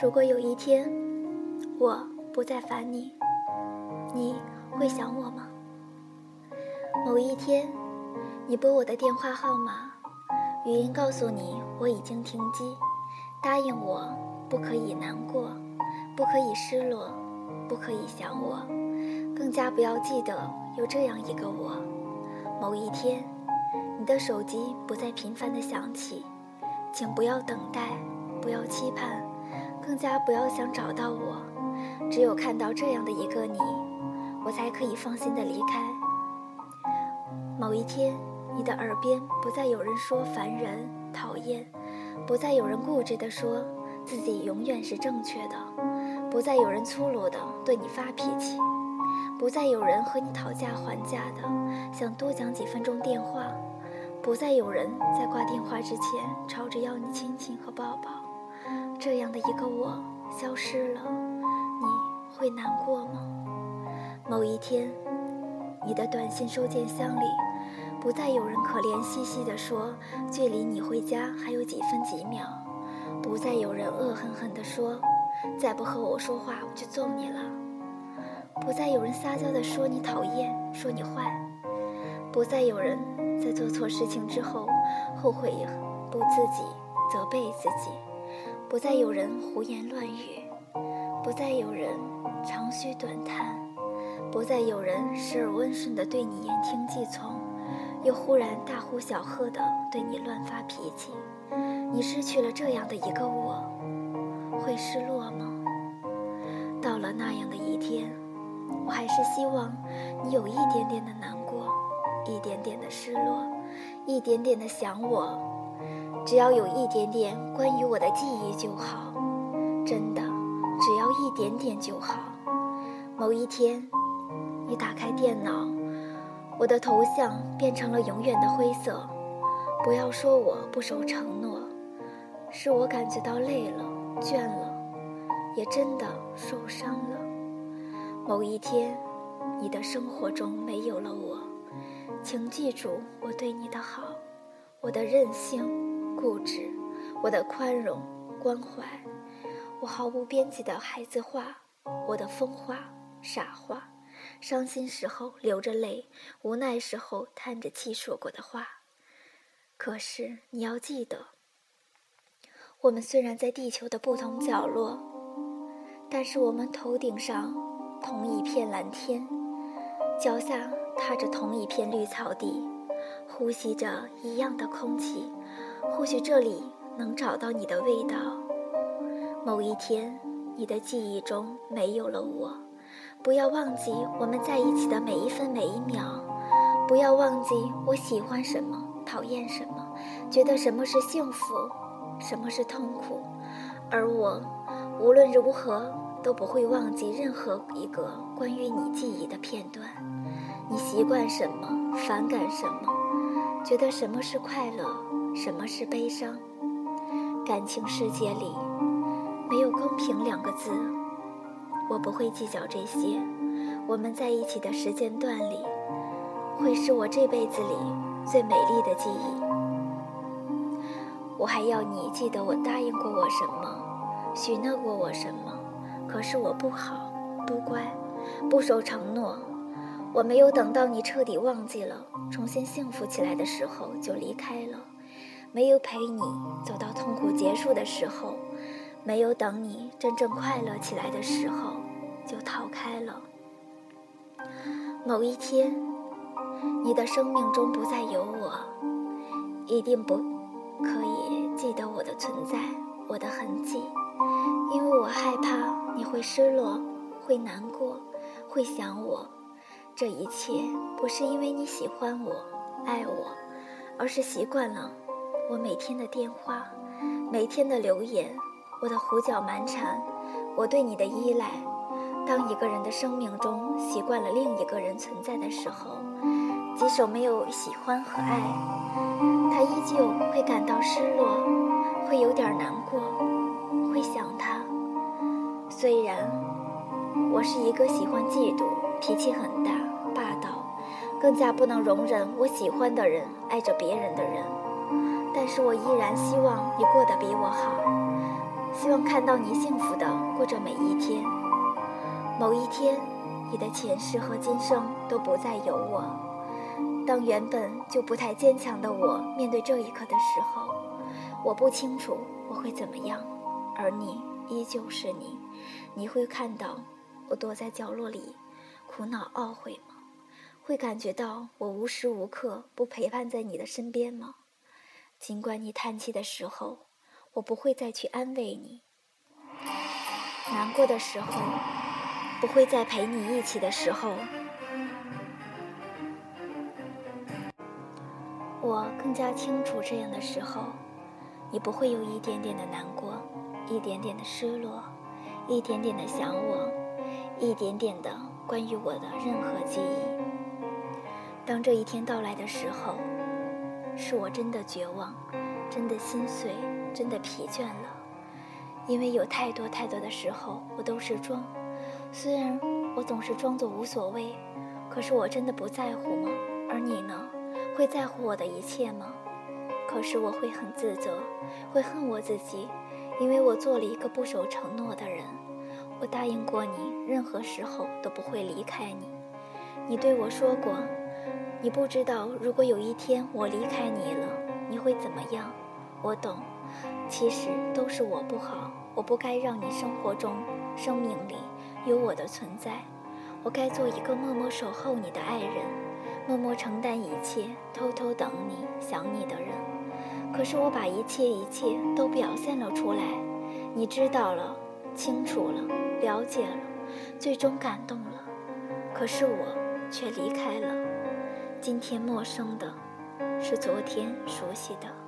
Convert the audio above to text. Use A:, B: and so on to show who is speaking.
A: 如果有一天我不再烦你，你会想我吗？某一天，你拨我的电话号码，语音告诉你我已经停机，答应我不可以难过，不可以失落，不可以想我，更加不要记得有这样一个我。某一天，你的手机不再频繁的响起，请不要等待，不要期盼。更加不要想找到我，只有看到这样的一个你，我才可以放心的离开。某一天，你的耳边不再有人说烦人、讨厌，不再有人固执的说自己永远是正确的，不再有人粗鲁的对你发脾气，不再有人和你讨价还价的想多讲几分钟电话，不再有人在挂电话之前吵着要你亲亲和抱抱。这样的一个我消失了，你会难过吗？某一天，你的短信收件箱里不再有人可怜兮兮地说距离你回家还有几分几秒，不再有人恶狠狠地说再不和我说话我就揍你了，不再有人撒娇地说你讨厌，说你坏，不再有人在做错事情之后后悔不自己，责备自己。不再有人胡言乱语，不再有人长吁短叹，不再有人时而温顺地对你言听计从，又忽然大呼小喝地对你乱发脾气。你失去了这样的一个我，会失落吗？到了那样的一天，我还是希望你有一点点的难过，一点点的失落，一点点的想我。只要有一点点关于我的记忆就好，真的，只要一点点就好。某一天，你打开电脑，我的头像变成了永远的灰色。不要说我不守承诺，是我感觉到累了、倦了，也真的受伤了。某一天，你的生活中没有了我，请记住我对你的好，我的任性。固执，我的宽容、关怀，我毫无边际的孩子话，我的疯话、傻话，伤心时候流着泪，无奈时候叹着气说过的话。可是你要记得，我们虽然在地球的不同角落，但是我们头顶上同一片蓝天，脚下踏着同一片绿草地，呼吸着一样的空气。或许这里能找到你的味道。某一天，你的记忆中没有了我，不要忘记我们在一起的每一分每一秒，不要忘记我喜欢什么，讨厌什么，觉得什么是幸福，什么是痛苦，而我无论如何都不会忘记任何一个关于你记忆的片段。你习惯什么，反感什么，觉得什么是快乐。什么是悲伤？感情世界里没有公平两个字，我不会计较这些。我们在一起的时间段里，会是我这辈子里最美丽的记忆。我还要你记得我答应过我什么，许诺过我什么。可是我不好，不乖，不守承诺。我没有等到你彻底忘记了，重新幸福起来的时候就离开了。没有陪你走到痛苦结束的时候，没有等你真正快乐起来的时候，就逃开了。某一天，你的生命中不再有我，一定不可以记得我的存在，我的痕迹，因为我害怕你会失落，会难过，会想我。这一切不是因为你喜欢我、爱我，而是习惯了。我每天的电话，每天的留言，我的胡搅蛮缠，我对你的依赖。当一个人的生命中习惯了另一个人存在的时候，即使没有喜欢和爱，他依旧会感到失落，会有点难过，会想他。虽然我是一个喜欢嫉妒、脾气很大、霸道，更加不能容忍我喜欢的人爱着别人的人。但是我依然希望你过得比我好，希望看到你幸福的过着每一天。某一天，你的前世和今生都不再有我。当原本就不太坚强的我面对这一刻的时候，我不清楚我会怎么样，而你依旧是你。你会看到我躲在角落里，苦恼懊悔吗？会感觉到我无时无刻不陪伴在你的身边吗？尽管你叹气的时候，我不会再去安慰你；难过的时候，不会再陪你一起的时候，我更加清楚这样的时候，你不会有一点点的难过，一点点的失落，一点点的想我，一点点的关于我的任何记忆。当这一天到来的时候。是我真的绝望，真的心碎，真的疲倦了。因为有太多太多的时候，我都是装。虽然我总是装作无所谓，可是我真的不在乎吗？而你呢？会在乎我的一切吗？可是我会很自责，会恨我自己，因为我做了一个不守承诺的人。我答应过你，任何时候都不会离开你。你对我说过。你不知道，如果有一天我离开你了，你会怎么样？我懂，其实都是我不好，我不该让你生活中、生命里有我的存在。我该做一个默默守候你的爱人，默默承担一切，偷偷等你、想你的人。可是我把一切一切都表现了出来，你知道了，清楚了，了解了，最终感动了。可是我却离开了。今天陌生的，是昨天熟悉的。